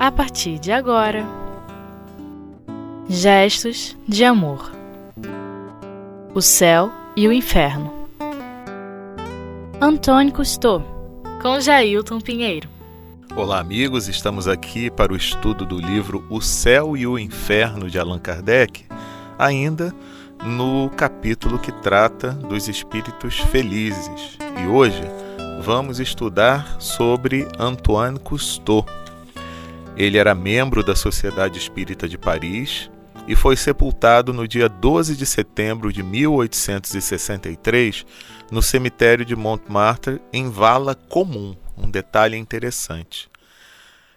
a partir de agora. Gestos de amor. O céu e o inferno. Antônio Cousteau, com Jailton Pinheiro. Olá, amigos, estamos aqui para o estudo do livro O Céu e o Inferno de Allan Kardec, ainda no capítulo que trata dos espíritos felizes. E hoje vamos estudar sobre Antoine Cousteau. Ele era membro da Sociedade Espírita de Paris e foi sepultado no dia 12 de setembro de 1863 no cemitério de Montmartre, em vala comum. Um detalhe interessante.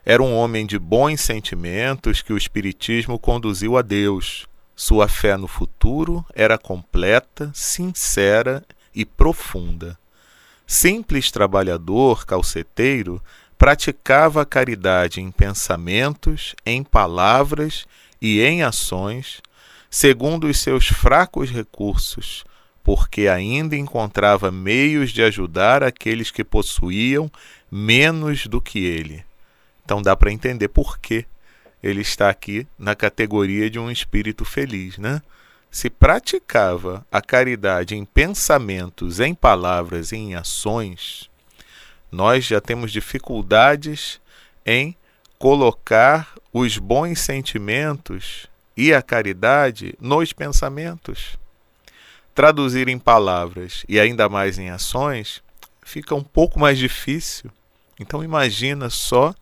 Era um homem de bons sentimentos que o Espiritismo conduziu a Deus. Sua fé no futuro era completa, sincera e profunda. Simples trabalhador, calceteiro, praticava a caridade em pensamentos, em palavras e em ações, segundo os seus fracos recursos, porque ainda encontrava meios de ajudar aqueles que possuíam menos do que ele. Então dá para entender por que ele está aqui na categoria de um espírito feliz, né? Se praticava a caridade em pensamentos, em palavras e em ações, nós já temos dificuldades em colocar os bons sentimentos e a caridade nos pensamentos. Traduzir em palavras e ainda mais em ações fica um pouco mais difícil. Então imagina só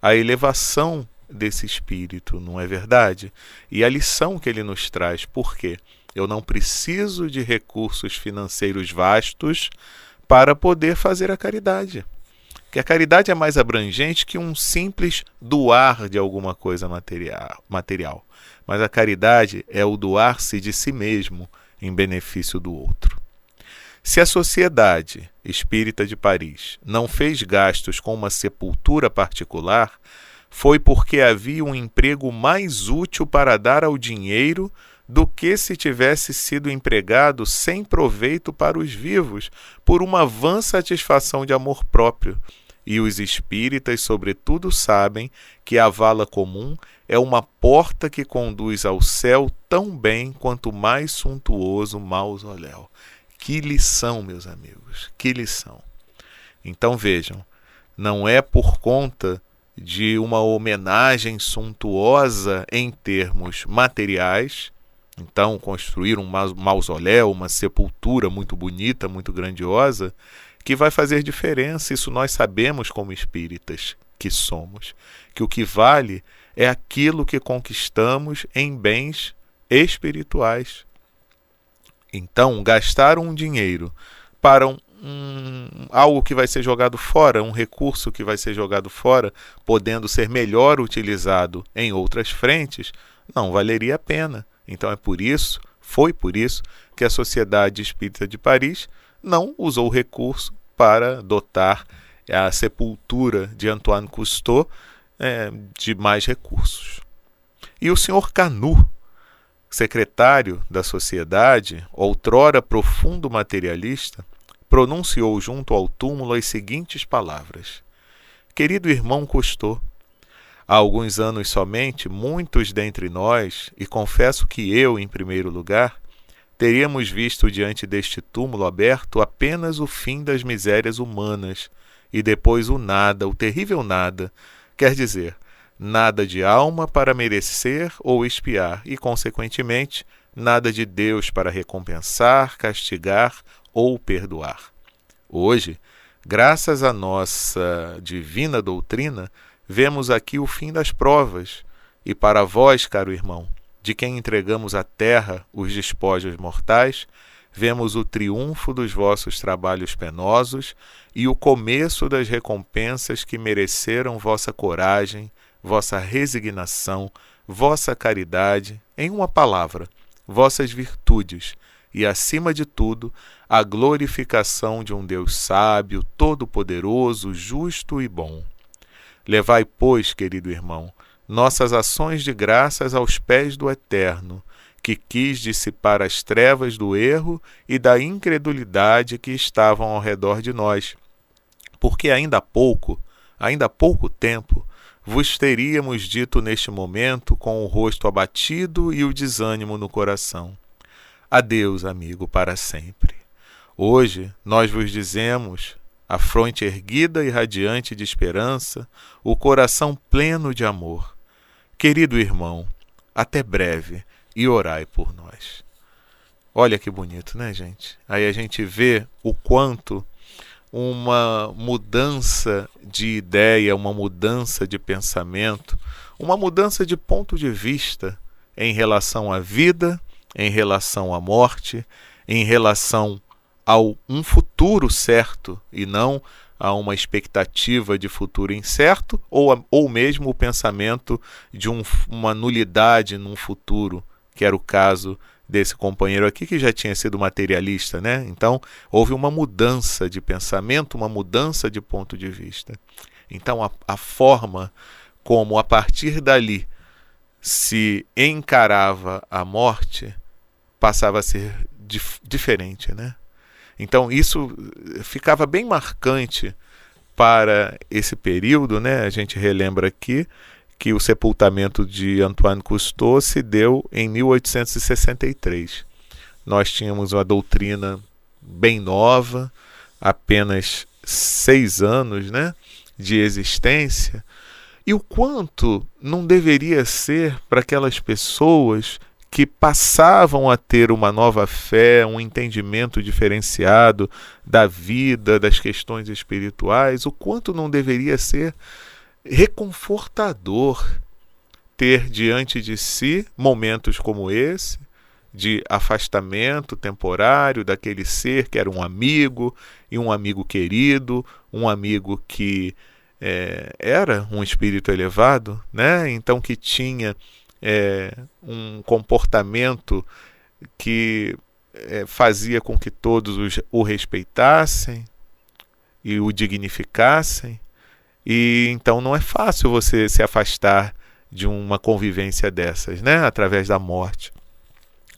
a elevação desse espírito, não é verdade? E a lição que ele nos traz, por quê? Eu não preciso de recursos financeiros vastos para poder fazer a caridade. Que a caridade é mais abrangente que um simples doar de alguma coisa material. Mas a caridade é o doar-se de si mesmo em benefício do outro. Se a Sociedade Espírita de Paris não fez gastos com uma sepultura particular, foi porque havia um emprego mais útil para dar ao dinheiro do que se tivesse sido empregado sem proveito para os vivos, por uma vã satisfação de amor próprio. E os espíritas, sobretudo, sabem que a vala comum é uma porta que conduz ao céu tão bem quanto mais suntuoso mausoléu. Que lição, meus amigos, que lição. Então vejam, não é por conta de uma homenagem suntuosa em termos materiais. Então, construir um mausoléu, uma sepultura muito bonita, muito grandiosa, que vai fazer diferença. Isso nós sabemos como espíritas que somos. Que o que vale é aquilo que conquistamos em bens espirituais. Então, gastar um dinheiro para um, um, algo que vai ser jogado fora, um recurso que vai ser jogado fora, podendo ser melhor utilizado em outras frentes, não valeria a pena. Então é por isso, foi por isso, que a Sociedade Espírita de Paris não usou o recurso para dotar a sepultura de Antoine Cousteau é, de mais recursos. E o senhor Canu, secretário da sociedade, outrora profundo materialista, pronunciou junto ao túmulo as seguintes palavras: Querido irmão Cousteau, há alguns anos somente, muitos dentre nós, e confesso que eu em primeiro lugar, teríamos visto diante deste túmulo aberto apenas o fim das misérias humanas e depois o nada, o terrível nada, quer dizer, nada de alma para merecer ou expiar, e, consequentemente, nada de Deus para recompensar, castigar ou perdoar. Hoje, graças à nossa divina doutrina, vemos aqui o fim das provas, e para vós, caro irmão, de quem entregamos à terra os despojos mortais, vemos o triunfo dos vossos trabalhos penosos e o começo das recompensas que mereceram vossa coragem, vossa resignação, vossa caridade, em uma palavra, vossas virtudes, e, acima de tudo, a glorificação de um Deus sábio, todo-poderoso, justo e bom. Levai, pois, querido irmão, nossas ações de graças aos pés do Eterno, que quis dissipar as trevas do erro e da incredulidade que estavam ao redor de nós. Porque ainda há pouco, ainda há pouco tempo, vos teríamos dito neste momento, com o rosto abatido e o desânimo no coração: Adeus, amigo, para sempre. Hoje nós vos dizemos, a fronte erguida e radiante de esperança, o coração pleno de amor. Querido irmão, até breve e orai por nós. Olha que bonito, né, gente? Aí a gente vê o quanto uma mudança de ideia, uma mudança de pensamento, uma mudança de ponto de vista em relação à vida, em relação à morte, em relação ao um futuro certo e não a uma expectativa de futuro incerto ou, ou mesmo o pensamento de um, uma nulidade num futuro, que era o caso desse companheiro aqui que já tinha sido materialista, né? Então houve uma mudança de pensamento, uma mudança de ponto de vista. Então a, a forma como a partir dali se encarava a morte passava a ser dif diferente, né? Então isso ficava bem marcante para esse período, né? A gente relembra aqui que o sepultamento de Antoine Cousteau se deu em 1863. Nós tínhamos uma doutrina bem nova, apenas seis anos, né, de existência, e o quanto não deveria ser para aquelas pessoas que passavam a ter uma nova fé, um entendimento diferenciado da vida, das questões espirituais, o quanto não deveria ser reconfortador ter diante de si momentos como esse, de afastamento temporário daquele ser que era um amigo e um amigo querido, um amigo que é, era um espírito elevado, né? Então que tinha é, um comportamento que é, fazia com que todos os, o respeitassem e o dignificassem. E então não é fácil você se afastar de uma convivência dessas, né, através da morte.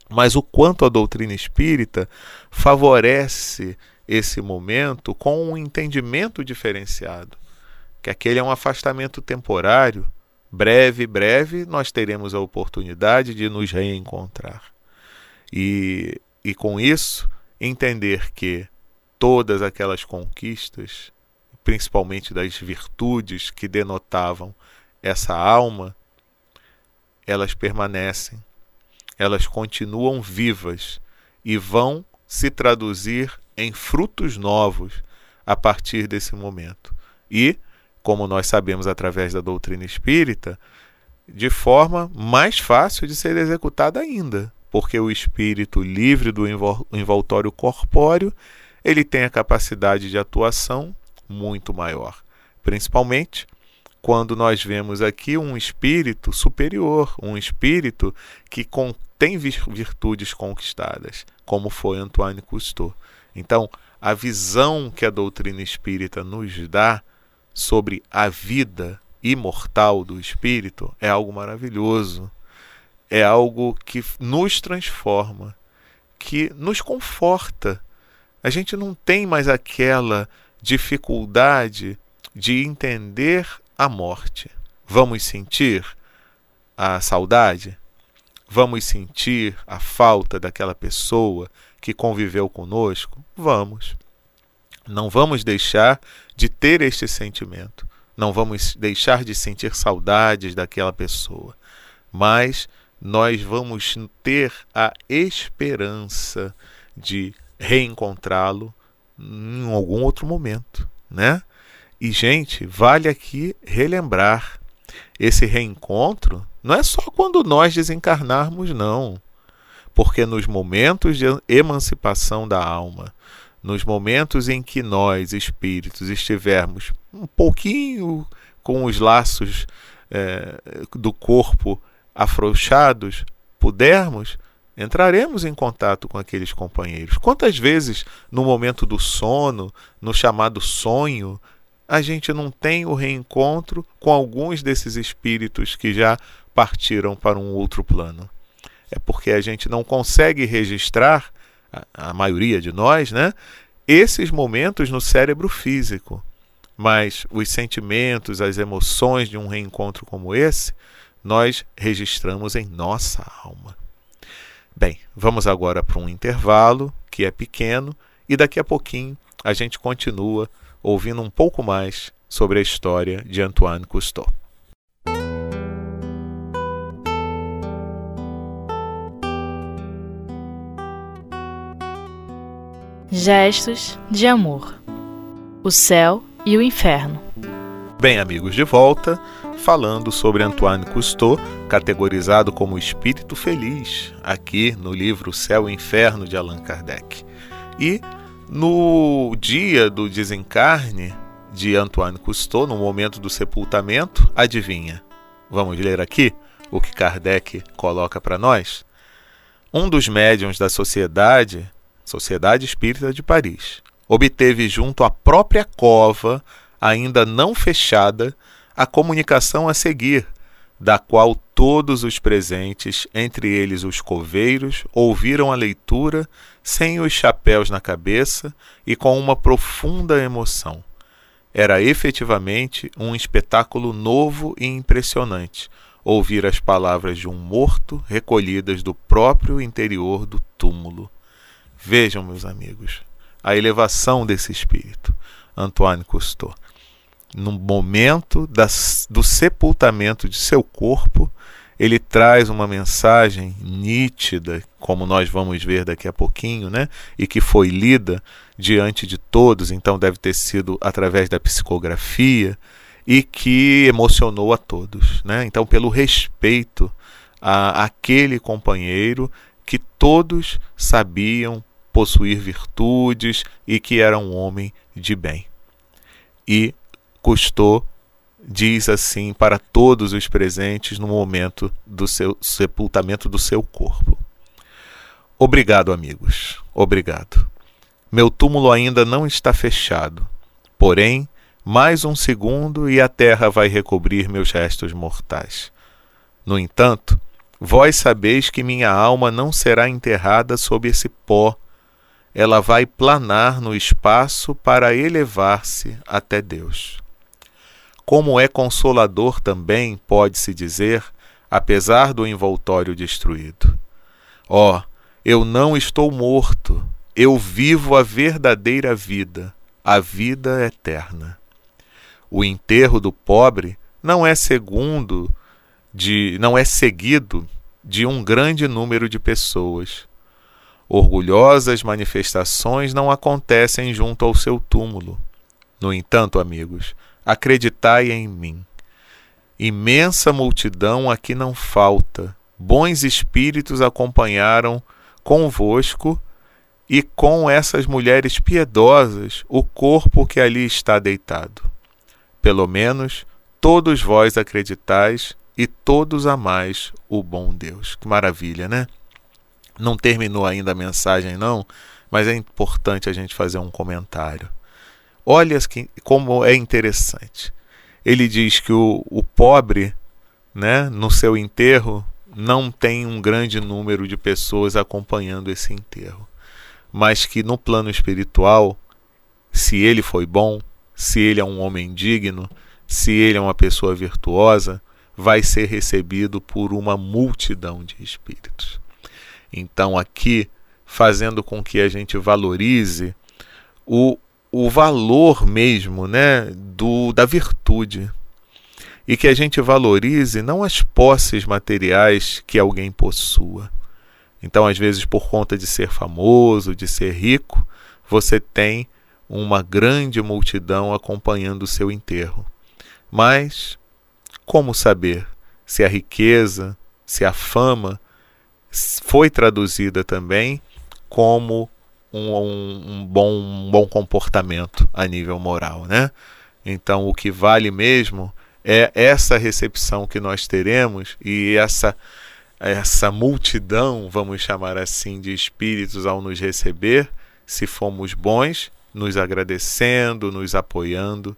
Mas o quanto a doutrina espírita favorece esse momento com um entendimento diferenciado, que aquele é um afastamento temporário, breve, breve, nós teremos a oportunidade de nos reencontrar. E, e com isso, entender que todas aquelas conquistas, principalmente das virtudes que denotavam essa alma, elas permanecem, elas continuam vivas e vão se traduzir em frutos novos a partir desse momento. E como nós sabemos através da doutrina espírita, de forma mais fácil de ser executada ainda, porque o espírito livre do envoltório corpóreo, ele tem a capacidade de atuação muito maior, principalmente quando nós vemos aqui um espírito superior, um espírito que tem virtudes conquistadas, como foi Antoine Cousteau. Então, a visão que a doutrina espírita nos dá sobre a vida imortal do espírito é algo maravilhoso. É algo que nos transforma, que nos conforta. A gente não tem mais aquela dificuldade de entender a morte. Vamos sentir a saudade? Vamos sentir a falta daquela pessoa que conviveu conosco? Vamos. Não vamos deixar de ter este sentimento. Não vamos deixar de sentir saudades daquela pessoa. Mas nós vamos ter a esperança de reencontrá-lo em algum outro momento, né? E gente, vale aqui relembrar esse reencontro não é só quando nós desencarnarmos não, porque nos momentos de emancipação da alma, nos momentos em que nós, espíritos, estivermos um pouquinho com os laços é, do corpo afrouxados, pudermos, entraremos em contato com aqueles companheiros. Quantas vezes, no momento do sono, no chamado sonho, a gente não tem o reencontro com alguns desses espíritos que já partiram para um outro plano? É porque a gente não consegue registrar a, maioria de nós, né? Esses momentos no cérebro físico. mas os sentimentos, as emoções de um reencontro como esse, nós registramos em nossa alma. Bem, vamos agora para um intervalo que é pequeno e daqui a pouquinho a gente continua ouvindo um pouco mais sobre a história de Antoine Cousteau. Gestos de amor. O céu e o inferno. Bem, amigos, de volta, falando sobre Antoine Cousteau, categorizado como espírito feliz, aqui no livro Céu e Inferno de Allan Kardec. E no dia do desencarne de Antoine Cousteau, no momento do sepultamento, adivinha? Vamos ler aqui o que Kardec coloca para nós? Um dos médiuns da sociedade, Sociedade Espírita de Paris, obteve junto à própria cova, ainda não fechada, a comunicação a seguir, da qual todos os presentes, entre eles os coveiros, ouviram a leitura sem os chapéus na cabeça e com uma profunda emoção. Era efetivamente um espetáculo novo e impressionante ouvir as palavras de um morto recolhidas do próprio interior do túmulo. Vejam, meus amigos, a elevação desse espírito, Antoine Cousteau. No momento das, do sepultamento de seu corpo, ele traz uma mensagem nítida, como nós vamos ver daqui a pouquinho, né? E que foi lida diante de todos, então deve ter sido através da psicografia e que emocionou a todos, né? Então, pelo respeito a aquele companheiro que todos sabiam possuir virtudes e que era um homem de bem. E custou, diz assim, para todos os presentes no momento do seu sepultamento do seu corpo. Obrigado, amigos. Obrigado. Meu túmulo ainda não está fechado. Porém, mais um segundo e a terra vai recobrir meus restos mortais. No entanto, vós sabeis que minha alma não será enterrada sob esse pó ela vai planar no espaço para elevar-se até Deus. Como é consolador também, pode-se dizer, apesar do envoltório destruído. Ó, oh, eu não estou morto, eu vivo a verdadeira vida, a vida eterna. O enterro do pobre não é segundo de não é seguido de um grande número de pessoas Orgulhosas manifestações não acontecem junto ao seu túmulo. No entanto, amigos, acreditai em mim. Imensa multidão aqui não falta. Bons espíritos acompanharam convosco e com essas mulheres piedosas o corpo que ali está deitado. Pelo menos todos vós acreditais e todos amais o bom Deus. Que maravilha, né? Não terminou ainda a mensagem, não, mas é importante a gente fazer um comentário. Olha como é interessante. Ele diz que o, o pobre, né, no seu enterro, não tem um grande número de pessoas acompanhando esse enterro, mas que no plano espiritual, se ele foi bom, se ele é um homem digno, se ele é uma pessoa virtuosa, vai ser recebido por uma multidão de espíritos. Então, aqui, fazendo com que a gente valorize o, o valor mesmo né, do, da virtude. E que a gente valorize não as posses materiais que alguém possua. Então, às vezes, por conta de ser famoso, de ser rico, você tem uma grande multidão acompanhando o seu enterro. Mas como saber se a riqueza, se a fama foi traduzida também como um, um, um, bom, um bom comportamento a nível moral, né? Então, o que vale mesmo é essa recepção que nós teremos e essa essa multidão, vamos chamar assim, de espíritos ao nos receber, se formos bons, nos agradecendo, nos apoiando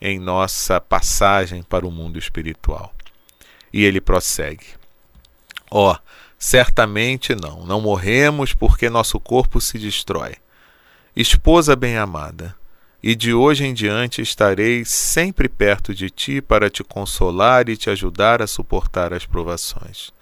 em nossa passagem para o mundo espiritual. E ele prossegue. Ó, oh, Certamente não, não morremos porque nosso corpo se destrói. Esposa bem-amada, e de hoje em diante estarei sempre perto de ti para te consolar e te ajudar a suportar as provações.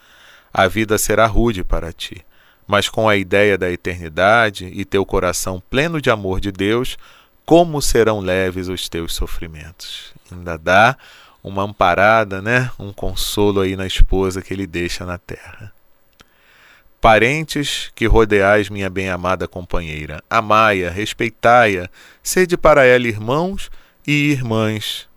A vida será rude para ti, mas com a ideia da eternidade e teu coração pleno de amor de Deus, como serão leves os teus sofrimentos. Ainda dá uma amparada, né? Um consolo aí na esposa que ele deixa na terra. Parentes que rodeais minha bem-amada companheira, amai-a, respeitai-a, sede para ela irmãos e irmãs.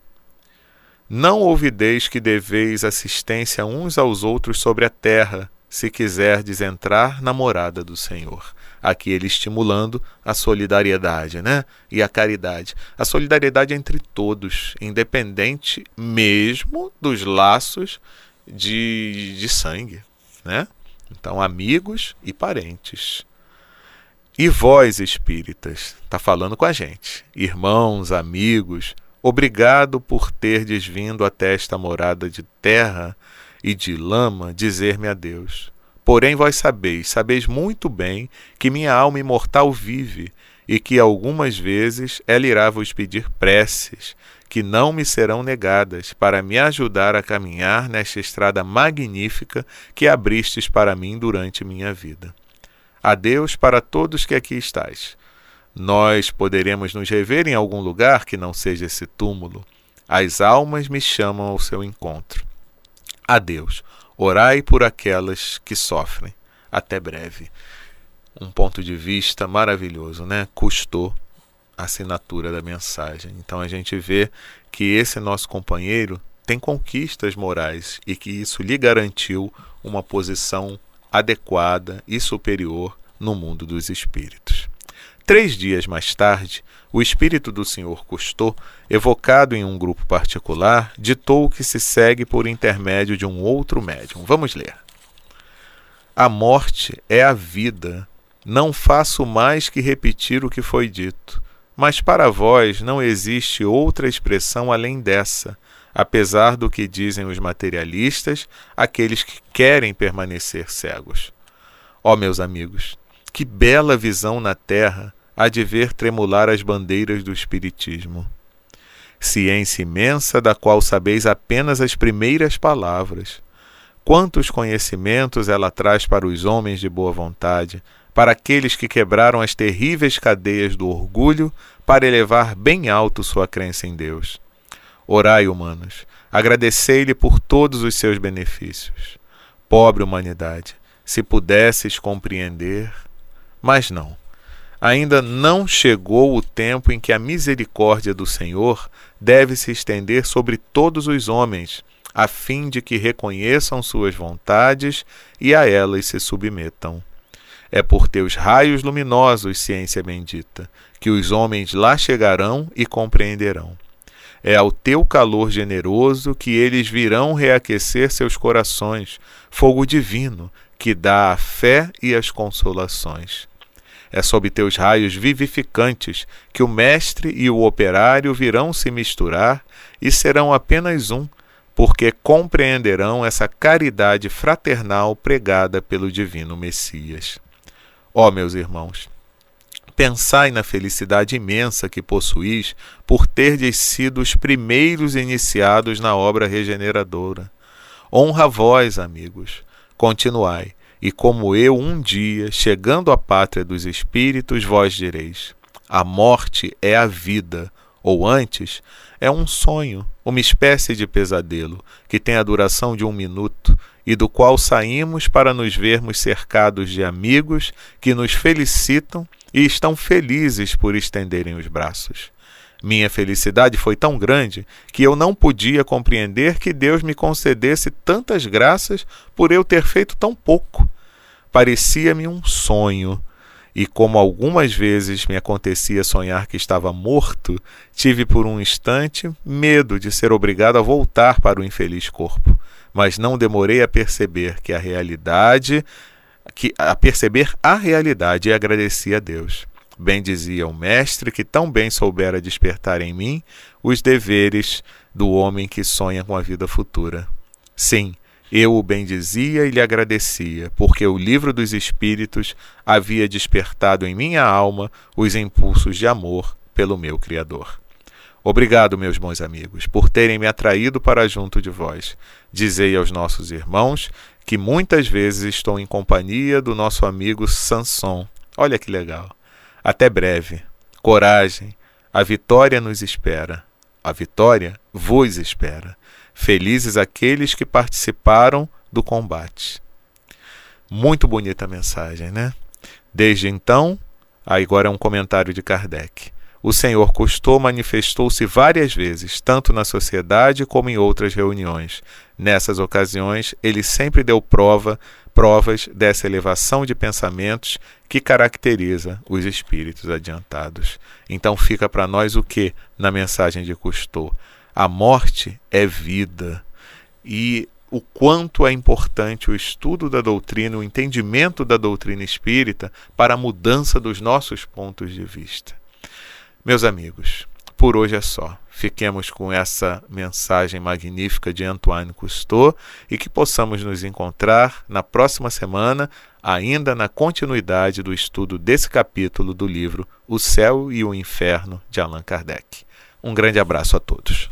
Não ouvideis que deveis assistência uns aos outros sobre a terra, se quiserdes entrar na morada do Senhor. Aqui ele estimulando a solidariedade, né? E a caridade. A solidariedade entre todos, independente mesmo dos laços de, de sangue, né? Então, amigos e parentes. E vós, espíritas, está falando com a gente, irmãos, amigos, obrigado por terdes vindo até esta morada de terra e de lama dizer-me adeus. Porém, vós sabeis, sabeis muito bem que minha alma imortal vive e que algumas vezes ela irá vos pedir preces, que não me serão negadas, para me ajudar a caminhar nesta estrada magnífica que abristes para mim durante minha vida. Adeus para todos que aqui estáis. Nós poderemos nos rever em algum lugar que não seja esse túmulo. As almas me chamam ao seu encontro. Adeus. Orai por aquelas que sofrem. Até breve. Um ponto de vista maravilhoso, né? Custou assinatura da mensagem. Então a gente vê que esse nosso companheiro tem conquistas morais e que isso lhe garantiu uma posição adequada e superior no mundo dos espíritos. Três dias mais tarde, o espírito do senhor Cousteau, evocado em um grupo particular, ditou o que se segue por intermédio de um outro médium. Vamos ler. A morte é a vida. Não faço mais que repetir o que foi dito. Mas para vós não existe outra expressão além dessa, apesar do que dizem os materialistas, aqueles que querem permanecer cegos. Ó meus amigos, que bela visão na terra há de ver tremular as bandeiras do Espiritismo. Ciência imensa da qual sabeis apenas as primeiras palavras. Quantos conhecimentos ela traz para os homens de boa vontade, para aqueles que quebraram as terríveis cadeias do orgulho para elevar bem alto sua crença em Deus. Orai, humanos, agradecei-lhe por todos os seus benefícios. Pobre humanidade, se pudesses compreender, mas não. Ainda não chegou o tempo em que a misericórdia do Senhor deve se estender sobre todos os homens, a fim de que reconheçam suas vontades e a elas se submetam. É por teus raios luminosos, ciência bendita, que os homens lá chegarão e compreenderão. É ao teu calor generoso que eles virão reaquecer seus corações, fogo divino que dá a fé e as consolações. É sob teus raios vivificantes que o mestre e o operário virão se misturar e serão apenas um, porque compreenderão essa caridade fraternal pregada pelo divino Messias. Ó meus irmãos, pensai na felicidade imensa que possuís por terdes sido os primeiros iniciados na obra regeneradora. Honra vós, amigos, continuai, e como eu um dia, chegando à pátria dos espíritos, vós direis: a morte é a vida, ou antes, é um sonho, uma espécie de pesadelo, que tem a duração de um minuto e do qual saímos para nos vermos cercados de amigos que nos felicitam e estão felizes por estenderem os braços. Minha felicidade foi tão grande que eu não podia compreender que Deus me concedesse tantas graças por eu ter feito tão pouco. Parecia-me um sonho, e como algumas vezes me acontecia sonhar que estava morto, tive por um instante medo de ser obrigado a voltar para o infeliz corpo mas não demorei a perceber que a realidade, que a perceber a realidade e agradeci a Deus. Bem dizia o mestre que tão bem soubera despertar em mim os deveres do homem que sonha com a vida futura. Sim, eu o bendizia e lhe agradecia, porque o livro dos Espíritos havia despertado em minha alma os impulsos de amor pelo meu Criador. Obrigado, meus bons amigos, por terem me atraído para junto de vós. Dizei aos nossos irmãos que muitas vezes estou em companhia do nosso amigo Sanson. Olha que legal. Até breve. Coragem. A vitória nos espera. A vitória vos espera. Felizes aqueles que participaram do combate. Muito bonita a mensagem, né? Desde então, agora é um comentário de Kardec o Senhor custou manifestou-se várias vezes, tanto na sociedade como em outras reuniões. Nessas ocasiões, ele sempre deu prova, provas dessa elevação de pensamentos que caracteriza os espíritos adiantados. Então fica para nós o que na mensagem de Cousteau? A morte é vida. E o quanto é importante o estudo da doutrina, o entendimento da doutrina espírita para a mudança dos nossos pontos de vista. Meus amigos, por hoje é só. Fiquemos com essa mensagem magnífica de Antoine Cousteau e que possamos nos encontrar na próxima semana, ainda na continuidade do estudo desse capítulo do livro O Céu e o Inferno de Allan Kardec. Um grande abraço a todos.